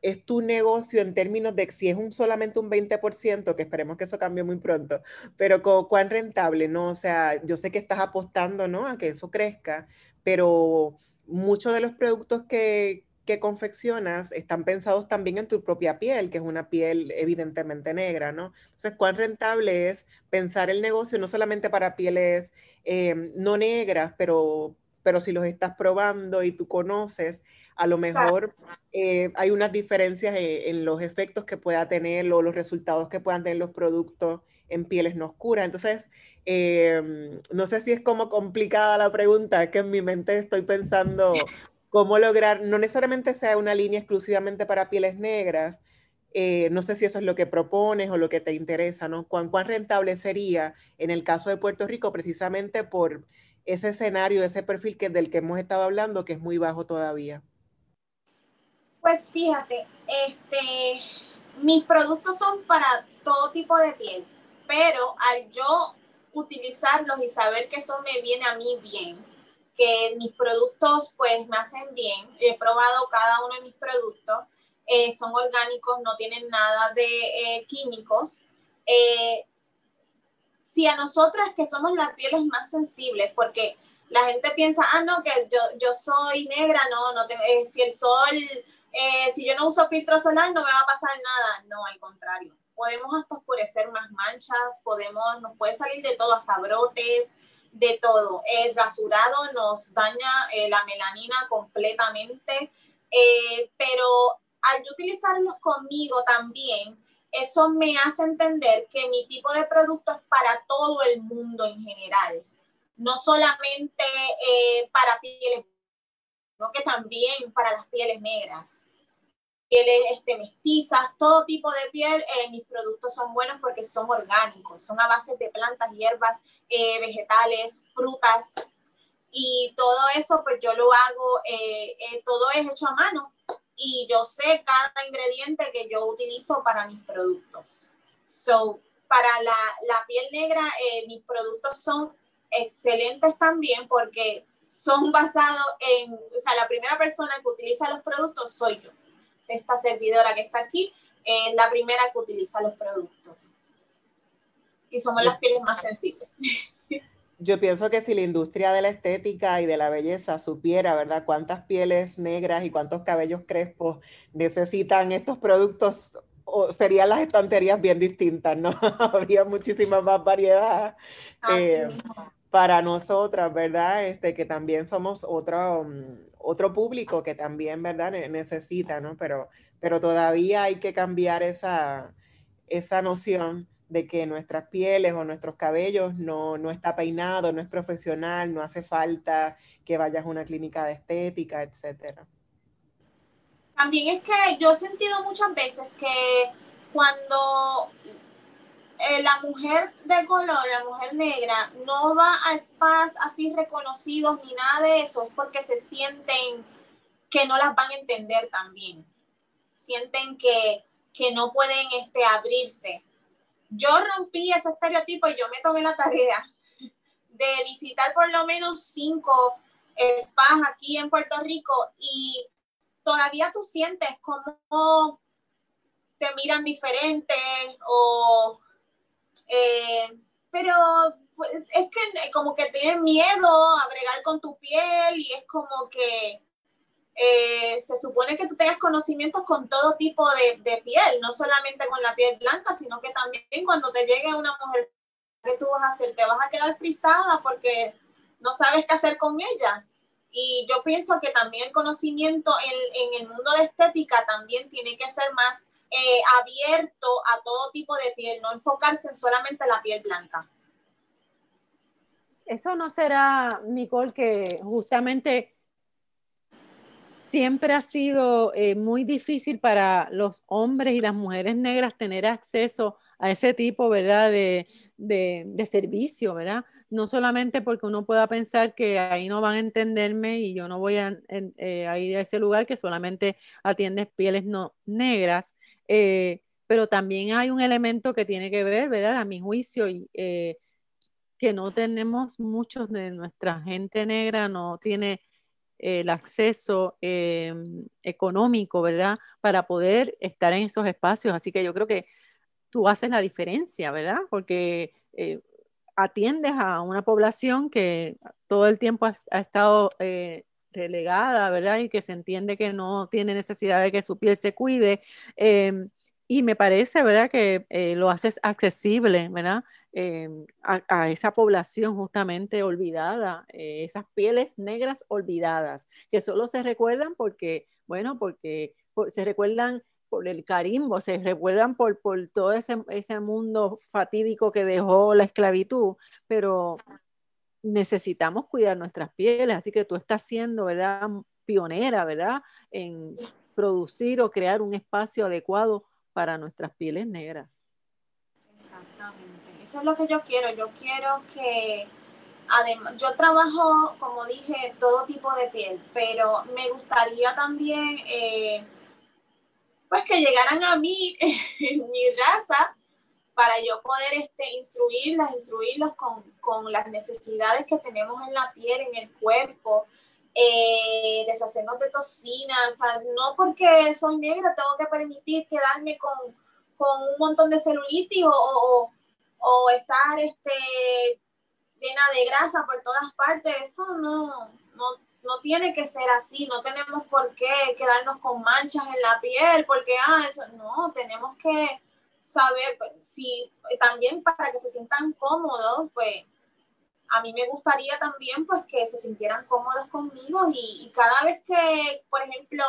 es tu negocio en términos de si es un solamente un 20%, que esperemos que eso cambie muy pronto, pero cuán rentable, ¿no? O sea, yo sé que estás apostando, ¿no? A que eso crezca, pero muchos de los productos que, que confeccionas están pensados también en tu propia piel, que es una piel evidentemente negra, ¿no? Entonces, ¿cuán rentable es pensar el negocio no solamente para pieles eh, no negras, pero, pero si los estás probando y tú conoces, a lo mejor eh, hay unas diferencias eh, en, los efectos que pueda tener o los resultados que puedan tener los productos en pieles no oscuras. Entonces, em, no sé si es como complicada la pregunta, es que en mi mente estoy pensando cómo lograr, no necesariamente sea una línea exclusivamente para pieles negras, eh, no sé si eso es lo que propones o lo que te interesa, ¿no? ¿Cuán, ¿Cuán, rentable sería en el caso de Puerto Rico precisamente por ese escenario, ese perfil que, del que hemos estado hablando, que es muy bajo todavía? Pues fíjate, este, mis productos son para todo tipo de piel, pero al yo utilizarlos y saber que eso me viene a mí bien, que mis productos pues me hacen bien, he probado cada uno de mis productos, eh, son orgánicos, no tienen nada de eh, químicos. Eh, si a nosotras que somos las pieles más sensibles, porque la gente piensa, ah, no, que yo, yo soy negra, no, no te, si el sol eh, si yo no uso filtro solar no me va a pasar nada. No, al contrario. Podemos hasta oscurecer más manchas, podemos, nos puede salir de todo, hasta brotes, de todo. El rasurado nos daña eh, la melanina completamente, eh, pero al utilizarlos conmigo también, eso me hace entender que mi tipo de producto es para todo el mundo en general, no solamente para pieles, sino que también para las pieles negras pieles este, mestizas, todo tipo de piel, eh, mis productos son buenos porque son orgánicos, son a base de plantas, hierbas, eh, vegetales, frutas y todo eso pues yo lo hago, eh, todo es hecho a mano y yo sé cada ingrediente que yo utilizo para mis productos. So, para la, la piel negra, mis productos son excelentes también porque son basados en, o sea, la primera persona que utiliza los productos soy yo. Esta servidora que está aquí es la primera que utiliza los productos. Y somos las pieles más sensibles. Yo pienso que si la industria de la estética y de la belleza supiera, ¿verdad?, cuántas pieles negras y cuántos cabellos crespos necesitan estos productos, serían las estanterías bien distintas, ¿no? Habría muchísima más variedad eh, para nosotras, ¿verdad? Este, que también somos otro, mm, otro público que también, ¿verdad?, necesita, ¿no? Pero, pero todavía hay que cambiar esa, esa noción de que nuestras pieles o nuestros cabellos no, no está peinado, no es profesional, no hace falta que vayas a una clínica de estética, etcétera. También es que yo he sentido muchas veces que cuando eh, la mujer de color, la mujer negra, no va a spas así reconocidos ni nada de eso, es porque se sienten que no las van a entender también. Sienten que, que no pueden este, abrirse yo rompí ese estereotipo y yo me tomé la tarea de visitar por lo menos cinco spas aquí en Puerto Rico y todavía tú sientes como te miran diferente o eh, pero pues, es que como que tienen miedo a bregar con tu piel y es como que eh, se supone que tú tengas conocimientos con todo tipo de, de, piel, no solamente con la piel blanca, sino que también cuando te llegue una mujer, ¿qué tú vas a hacer? Te vas a quedar frisada porque no sabes qué hacer con ella. Y yo pienso que también el conocimiento en, en el mundo de estética también tiene que ser más eh, abierto a todo tipo de piel, no enfocarse en solamente la piel blanca. Eso no será, Nicole, que justamente siempre ha sido eh, muy difícil para los hombres y las mujeres negras tener acceso a ese tipo, ¿verdad? De, de, servicio, ¿verdad? No solamente porque uno pueda pensar que ahí no van a entenderme y yo no voy a, eh, ir a ese lugar que solamente atiende pieles no negras, eh, pero también hay un elemento que tiene que ver, ¿verdad? A mi juicio, y, que no tenemos muchos de nuestra gente negra, no tiene el acceso económico, ¿verdad? Para poder estar en esos espacios. Así que yo creo que tú haces la diferencia, ¿verdad? Porque eh, atiendes a una población que todo el tiempo ha, estado eh, relegada, ¿verdad? Y que se entiende que no tiene necesidad de que su piel se cuide. Em, y me parece, ¿verdad?, que eh, lo haces accesible, ¿verdad? Em, a, esa población justamente olvidada, eh, esas pieles negras olvidadas, que solo se recuerdan porque, bueno, porque se recuerdan por el carimbo, se recuerdan por, por todo ese, ese mundo fatídico que dejó la esclavitud, pero necesitamos cuidar nuestras pieles, así que tú estás siendo, ¿verdad?, pionera, ¿verdad?, en producir o crear un espacio adecuado para nuestras pieles negras. Exactamente. Eso es lo que yo quiero. Yo quiero que, además, yo trabajo, como dije, todo tipo de piel, pero me gustaría también, eh, pues que llegaran a mí, mi raza, para yo poder este, instruirlas, instruirlos con, con, las necesidades que tenemos en la piel, en el cuerpo, eh, deshacernos de toxinas, no porque soy negra tengo que permitir quedarme con, con un montón de celulitis o, o estar este, llena de grasa por todas partes, eso no, no, tiene que ser así, no tenemos por qué quedarnos con manchas en la piel, porque, ah, eso, no, tenemos que saber, pues, si también para que se sientan cómodos, pues a mí me gustaría también pues que se sintieran cómodos conmigo y, cada vez que, por ejemplo,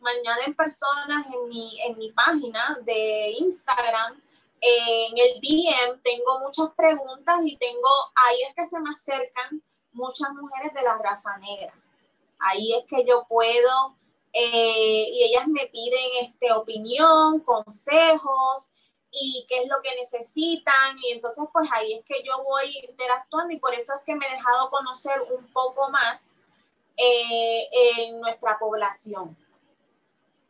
me añaden personas en mi, en mi página de Instagram, en el DM tengo muchas preguntas y tengo, ahí es que se me acercan muchas mujeres de la raza negra. Ahí es que yo puedo, eh, y ellas me piden este, opinión, consejos y qué es lo que necesitan. Y entonces pues ahí es que yo voy interactuando y por eso es que me he dejado conocer un poco más eh, en nuestra población.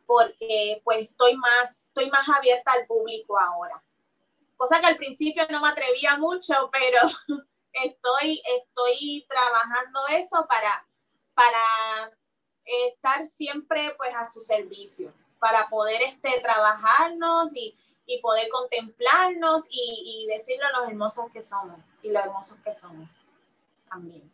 Porque pues estoy más, estoy más abierta al público ahora cosa que al principio no me atrevía mucho, pero estoy, estoy trabajando eso para, para estar siempre pues a su servicio, para poder este, trabajarnos y, y poder contemplarnos y, y decirle lo hermosos que somos y lo hermosos que somos también.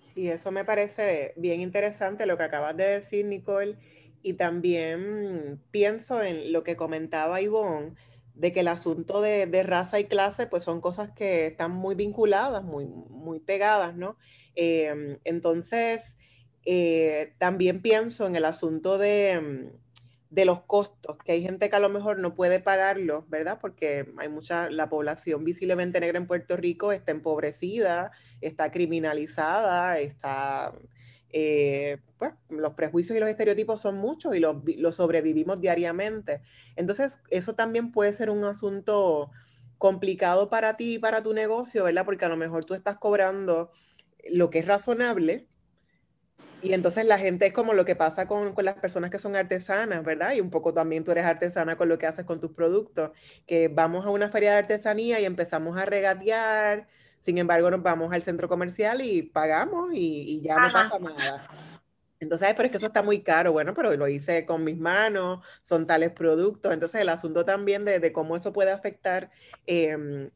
Sí, eso me parece bien interesante lo que acabas de decir, Nicole. Y también pienso en lo que comentaba Ivonne, de que el asunto de, raza y clase, pues son cosas que están muy vinculadas, muy, muy pegadas, ¿no? Eh, entonces, eh, también pienso en el asunto de, de, los costos, que hay gente que a lo mejor no puede pagarlos, ¿verdad? Porque hay mucha, la población visiblemente negra en Puerto Rico está empobrecida, está criminalizada, está eh, pues, los prejuicios y los estereotipos son muchos y los, los, sobrevivimos diariamente. Entonces, eso también puede ser un asunto complicado para ti y para tu negocio, ¿verdad? Porque a lo mejor tú estás cobrando lo que es razonable. Y entonces la gente es como lo que pasa con, con, las personas que son artesanas, ¿verdad? Y un poco también tú eres artesana con lo que haces con tus productos, que vamos a una feria de artesanía y empezamos a regatear, sin embargo, nos vamos al centro comercial y pagamos y, y ya Ajá. no pasa nada. Entonces, pero es que eso está muy caro, bueno, pero lo hice con mis manos, son tales productos. Entonces, el asunto también de, de cómo eso puede afectar eh,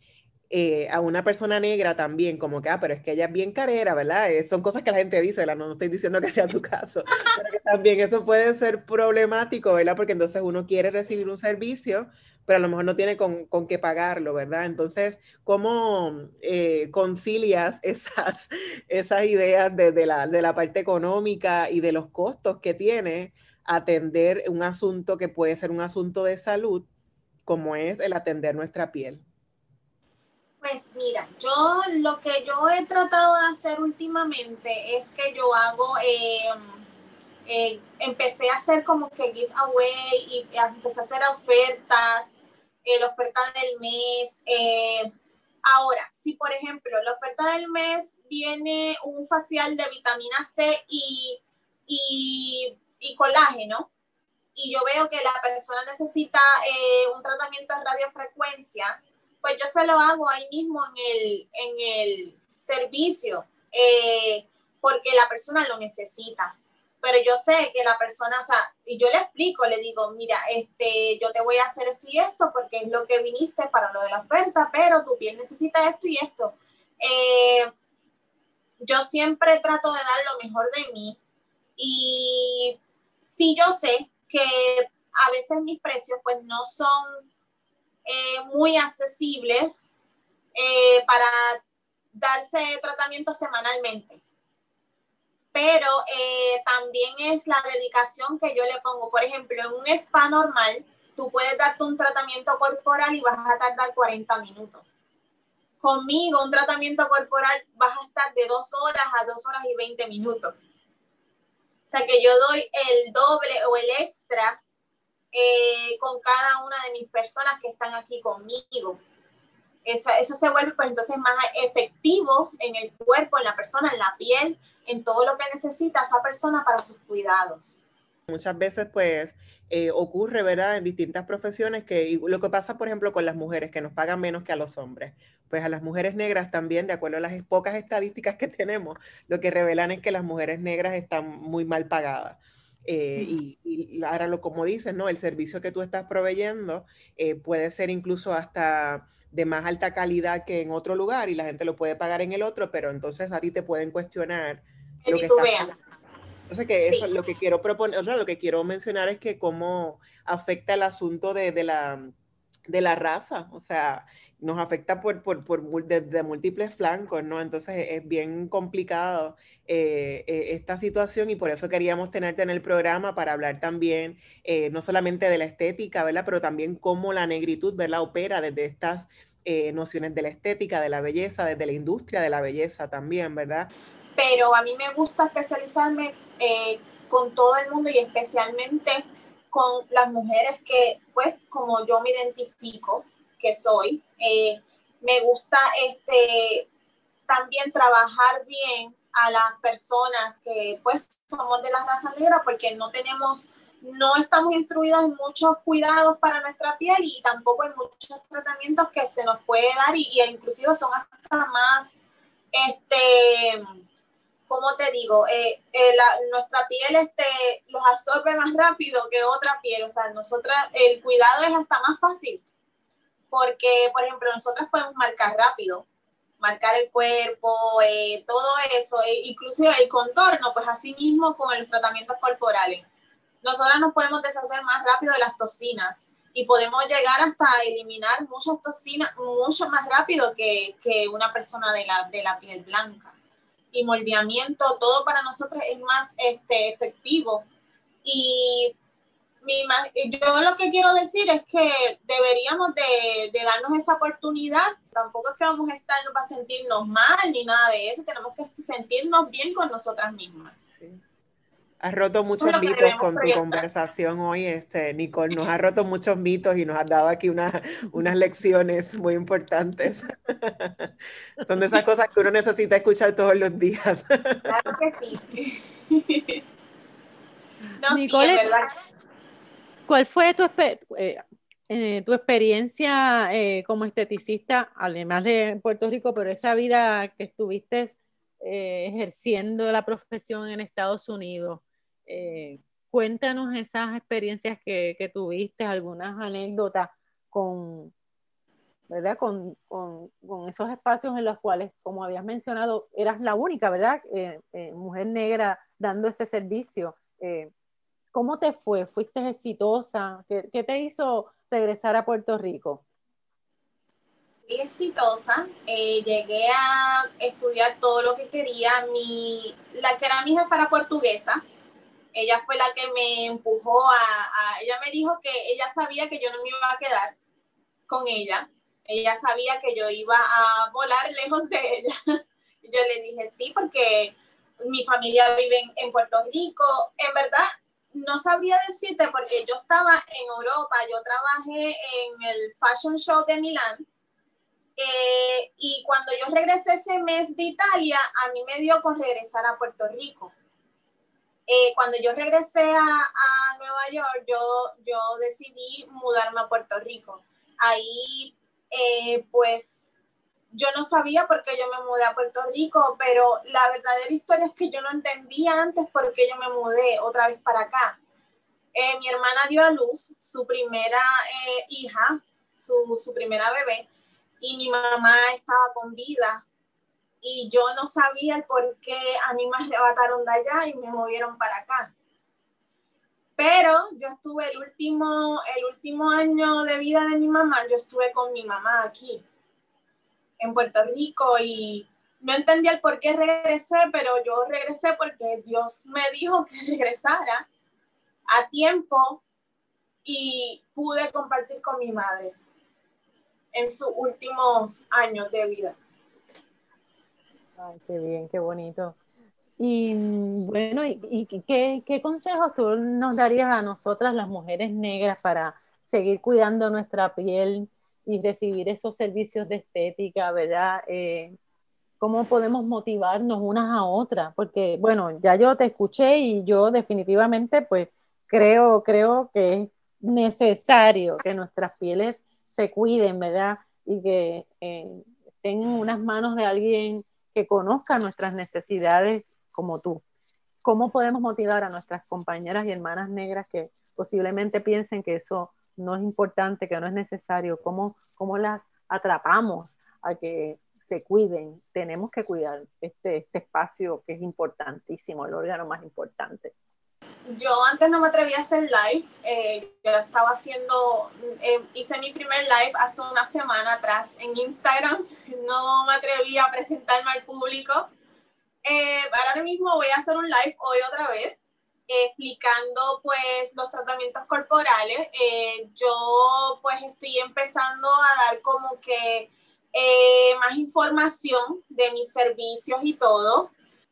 eh, a una persona negra también, como que, ah, pero es que ella es bien carera, ¿verdad? Eh, son cosas que la gente dice, ¿verdad? No, no, estoy diciendo que sea tu caso, pero también eso puede ser problemático, ¿verdad? Porque entonces uno quiere recibir un servicio, pero a lo mejor no tiene con, con qué pagarlo, ¿verdad? Entonces, ¿cómo eh, concilias esas, esas ideas de, de, la, de la parte económica y de los costos que tiene atender un asunto que puede ser un asunto de salud, como es el atender nuestra piel? Pues mira, yo lo que yo he tratado de hacer últimamente es que yo hago, eh, eh, empecé a hacer como que giveaway y empecé a hacer ofertas, eh, la oferta del mes. Eh, ahora, si por ejemplo la oferta del mes viene un facial de vitamina C y, y, y colágeno, y yo veo que la persona necesita un tratamiento de radiofrecuencia, pues yo se lo hago ahí mismo en el, en el servicio, eh, porque la persona lo necesita. Pero yo sé que la persona, o sea, y yo le explico, le digo, mira, este, yo te voy a hacer esto y esto porque es lo que viniste para lo de la oferta, pero tu piel necesita esto y esto. Eh, yo siempre trato de dar lo mejor de mí y sí yo sé que a veces mis precios pues no son eh, muy accesibles eh, para darse tratamiento semanalmente. Pero eh, también es la dedicación que yo le pongo. Por ejemplo, en un spa normal, tú puedes darte un tratamiento corporal y vas a tardar 40 minutos. Conmigo, un tratamiento corporal vas a estar de dos horas a dos horas y 20 minutos. O sea que yo doy el doble o el extra eh, con cada una de mis personas que están aquí conmigo. Eso, se vuelve pues entonces más efectivo en el cuerpo, en la persona, en la piel, en todo lo que necesita esa persona para sus cuidados. Muchas veces pues eh, ocurre, ¿verdad? En distintas profesiones que lo que pasa, por ejemplo, con las mujeres que nos pagan menos que a los hombres. Pues a las mujeres negras también, de acuerdo a las pocas estadísticas que tenemos, lo que revelan es que las mujeres negras están muy mal pagadas. Eh, y, y, ahora, lo, como dices, ¿no? El servicio que tú estás proveyendo eh, puede ser incluso hasta de más alta calidad que en otro lugar y la gente lo puede pagar en el otro, pero entonces a ti te pueden cuestionar lo que está Entonces, que eso sí. lo que quiero proponer, o sea, lo que quiero mencionar es que cómo afecta el asunto de, de la, de la raza, o sea, nos afecta por, por, por de, de, múltiples flancos, ¿no? Entonces es bien complicado eh, eh, esta situación y por eso queríamos tenerte en el programa para hablar también, eh, no solamente de la estética, ¿verdad? Pero también cómo la negritud, ¿verdad? Opera desde estas eh, nociones de la estética, de la belleza, desde la industria de la belleza también, ¿verdad? Pero a mí me gusta especializarme con todo el mundo y especialmente con las mujeres que, pues, como yo me identifico, que soy. Eh, me gusta este, también trabajar bien a las personas que pues somos de la raza negra porque no tenemos no estamos instruidos en muchos cuidados para nuestra piel y tampoco en muchos tratamientos que se nos puede dar y, y inclusive son hasta más, este, ¿cómo te digo? Eh, eh, nuestra piel este, los absorbe más rápido que otra piel, o sea, nosotras, el cuidado es hasta más fácil, porque, por ejemplo, nosotras podemos marcar rápido, marcar el cuerpo, eh, todo eso, inclusive el contorno, pues así mismo con los tratamientos corporales nosotras nos podemos deshacer más rápido de las toxinas y podemos llegar hasta eliminar muchas toxinas mucho más rápido que, que una persona de la, de la piel blanca. Y moldeamiento, todo para nosotros es más este, efectivo. Y mi, yo lo que quiero decir es que deberíamos de, de, darnos esa oportunidad. Tampoco es que vamos a estar para sentirnos mal ni nada de eso. Tenemos que sentirnos bien con nosotras mismas. Sí. Has roto muchos mitos con tu conversación hoy, este, Nicole. Nos has roto muchos mitos y nos has dado aquí unas lecciones muy importantes. Son de esas cosas que uno necesita escuchar todos los días. Claro que sí. Nicole, ¿cuál fue tu, eh, eh, tu experiencia eh, como esteticista, además de Puerto Rico, pero esa vida que estuviste ejerciendo la profesión en Estados Unidos? Eh, cuéntanos esas experiencias que, tuviste, algunas anécdotas con, ¿verdad? Con, esos espacios en los cuales, como habías mencionado, eras la única, ¿verdad? Eh, eh, mujer negra dando ese servicio. ¿Cómo te fue? ¿Fuiste exitosa? ¿Qué, te hizo regresar a Puerto Rico? Fui exitosa. llegué a estudiar todo lo que quería. Mi, la que era mi jefa era portuguesa ella fue la que me empujó a, ella me dijo que ella sabía que yo no me iba a quedar con ella, ella sabía que yo iba a volar lejos de ella. Yo le dije sí, porque mi familia vive en, Puerto Rico. En verdad, no sabría decirte porque yo estaba en Europa, yo trabajé en el Fashion Show de Milán. Eh, y cuando yo regresé ese mes de Italia, a mí me dio con regresar a Puerto Rico. Eh, cuando yo regresé a, Nueva York, yo, yo decidí mudarme a Puerto Rico. Ahí, eh, pues, yo no sabía por qué yo me mudé a Puerto Rico, pero la verdadera historia es que yo no entendía antes por qué yo me mudé otra vez para acá. Eh, mi hermana dio a luz su primera hija, su, su primera bebé, y mi mamá estaba con vida y yo no sabía por qué a mí me arrebataron de allá y me movieron para acá. Pero yo estuve el último, el último año de vida de mi mamá, yo estuve con mi mamá aquí, en Puerto Rico, y no entendía el por qué regresé, pero yo regresé porque Dios me dijo que regresara a tiempo y pude compartir con mi madre en sus últimos años de vida. Ay, qué bien, qué bonito. Y bueno, ¿y, qué, consejos tú nos darías a nosotras, las mujeres negras, para seguir cuidando nuestra piel y recibir esos servicios de estética, verdad? Eh, ¿Cómo podemos motivarnos unas a otras? Porque, bueno, ya yo te escuché y yo definitivamente, pues, creo, creo que es necesario que nuestras pieles se cuiden, ¿verdad? Y que eh, en unas manos de alguien que conozca nuestras necesidades como tú. ¿Cómo podemos motivar a nuestras compañeras y hermanas negras que posiblemente piensen que eso no es importante, que no es necesario? ¿Cómo, cómo las atrapamos a que se cuiden? Tenemos que cuidar este, este espacio que es importantísimo, el órgano más importante yo antes no me atrevía a hacer live. Eh, yo estaba haciendo, eh, hice mi primer live hace una semana atrás en Instagram. No me atrevía a presentarme al público. Eh, ahora mismo voy a hacer un live hoy otra vez explicando pues los tratamientos corporales. yo pues estoy empezando a dar como que más información de mis servicios y todo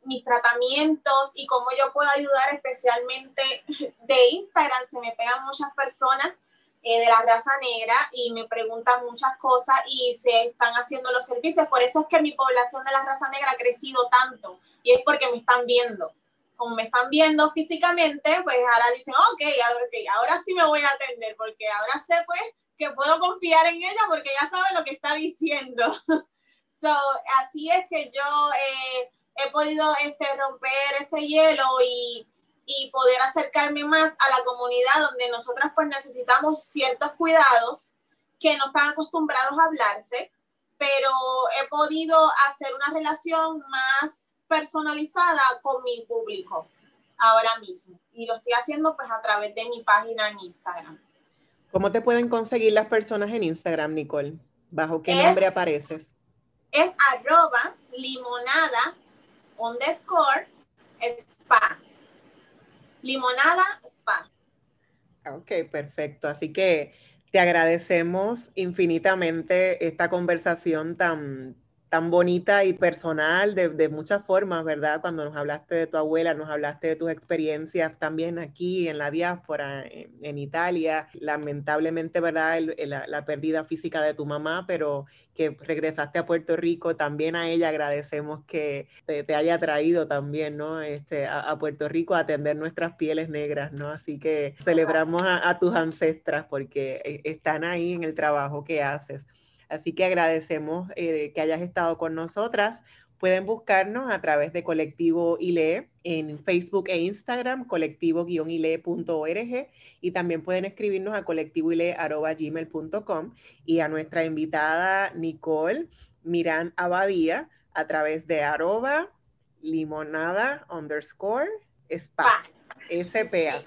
mis tratamientos y cómo yo puedo ayudar especialmente de Instagram. Se me pegan muchas personas eh, de la raza negra y me preguntan muchas cosas y se están haciendo los servicios. Por eso es que mi población de la raza negra ha crecido tanto y es porque me están viendo. Como me están viendo físicamente, pues ahora dicen, ok, ahora sí me voy a atender, porque ahora sé pues que puedo confiar en ella porque ya sabe lo que está diciendo. so, así es que yo eh, he podido este, romper ese hielo y, y poder acercarme más a la comunidad donde nosotras pues necesitamos ciertos cuidados que no están acostumbrados a hablarse, pero he podido hacer una relación más personalizada con mi público ahora mismo. Y lo estoy haciendo pues a través de mi página en Instagram. ¿Cómo te pueden conseguir las personas en Instagram, Nicole? ¿Bajo qué nombre apareces? Es arroba limonada underscore spa. Limonada spa. Ok, perfecto. Así que te agradecemos infinitamente esta conversación tan, tan bonita y personal de, de, muchas formas, ¿verdad? Cuando nos hablaste de tu abuela, nos hablaste de tus experiencias también aquí en la diáspora, en, Italia, lamentablemente, ¿verdad? la, la, pérdida física de tu mamá, pero que regresaste a Puerto Rico, también a ella agradecemos que te, te haya traído también, ¿no? Este, a, a, Puerto Rico a atender nuestras pieles negras, ¿no? Así que celebramos a, a tus ancestras porque eh, están ahí en el trabajo que haces. Así que agradecemos eh, que hayas estado con nosotras. Pueden buscarnos a través de Colectivo ILE en Facebook e Instagram, colectivo-ile.org y también pueden escribirnos a colectivoile.gmail.com y a nuestra invitada Nicole Miran Abadía a través de arroba limonada underscore spa, SPA.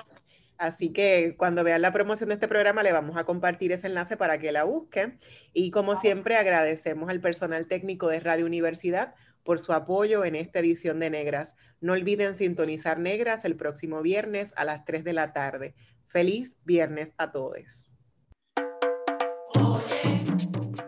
Así que cuando vean la promoción de este programa le vamos a compartir ese enlace para que la busquen. Y como siempre agradecemos al personal técnico de Radio Universidad por su apoyo en esta edición de Negras. No olviden sintonizar Negras el próximo viernes a las 3 de la tarde. Feliz viernes a todos.